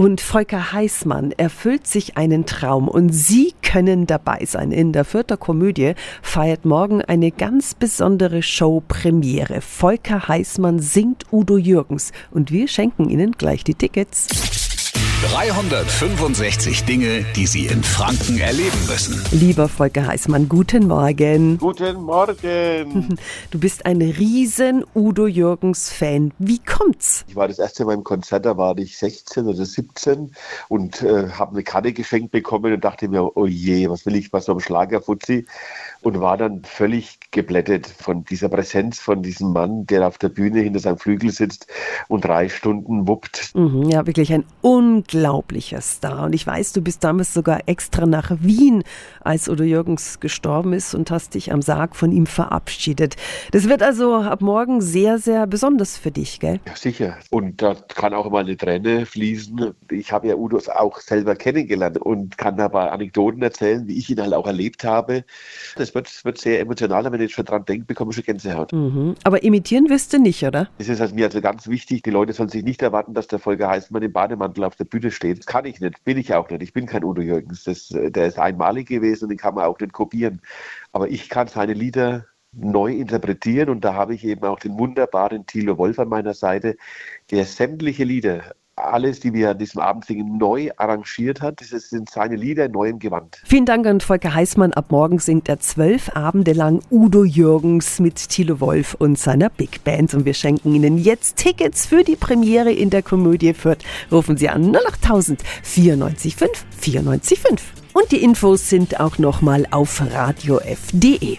Und Volker Heißmann erfüllt sich einen Traum und Sie können dabei sein. In der Fürther Komödie feiert morgen eine ganz besondere Show-Premiere. Volker Heißmann singt Udo Jürgens und wir schenken Ihnen gleich die Tickets. 365 Dinge, die Sie in Franken erleben müssen. Lieber Volker Heißmann, guten Morgen. Guten Morgen. Du bist ein riesen Udo Jürgens Fan. Wie kommt's? Ich war das erste Mal im Konzert, da war ich 16 oder 17 und äh, habe eine Karte geschenkt bekommen und dachte mir, oh je, was will ich bei so einem Schlagerfuzzi? Und war dann völlig geblättet von dieser Präsenz von diesem Mann, der auf der Bühne hinter seinem Flügel sitzt und drei Stunden wuppt. Mhm, ja, wirklich ein unglaublicher Star. Und ich weiß, du bist damals sogar extra nach Wien, als Udo Jürgens gestorben ist und hast dich am Sarg von ihm verabschiedet. Das wird also ab morgen sehr, sehr besonders für dich, gell? Ja, sicher. Und da kann auch mal eine Träne fließen. Ich habe ja Udo auch selber kennengelernt und kann dabei Anekdoten erzählen, wie ich ihn halt auch erlebt habe. Das wird, wird sehr emotional, wenn ich schon dran denke, bekomme ich schon Gänsehaut. Mhm. Aber imitieren wirst du nicht, oder? Es ist also mir also ganz wichtig, die Leute sollen sich nicht erwarten, dass der Volker Heißmann im Bademantel auf der Bühne steht. Das kann ich nicht, bin ich auch nicht. Ich bin kein Udo Jürgens. Das, der ist einmalig gewesen und den kann man auch nicht kopieren. Aber ich kann seine Lieder neu interpretieren und da habe ich eben auch den wunderbaren Thilo Wolf an meiner Seite, der sämtliche Lieder alles, die wir an diesem Abend singen, neu arrangiert hat. Das sind seine Lieder in neuem Gewand. Vielen Dank an Volker Heißmann. Ab morgen singt er zwölf Abende lang Udo Jürgens mit Thilo Wolf und seiner Big Band. Und wir schenken Ihnen jetzt Tickets für die Premiere in der Komödie Fürth. Rufen Sie an 08000 945 945. Und die Infos sind auch nochmal auf radiof.de.